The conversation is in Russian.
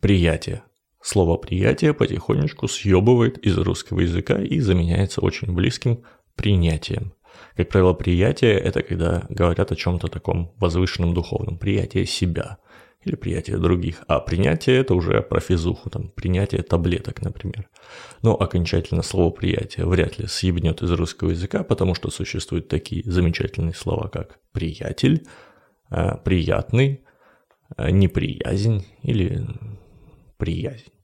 приятие. Слово «приятие» потихонечку съебывает из русского языка и заменяется очень близким принятием. Как правило, приятие – это когда говорят о чем-то таком возвышенном духовном, приятие себя или приятие других. А принятие – это уже про физуху, там, принятие таблеток, например. Но окончательно слово «приятие» вряд ли съебнет из русского языка, потому что существуют такие замечательные слова, как «приятель», «приятный», «неприязнь» или «приязнь».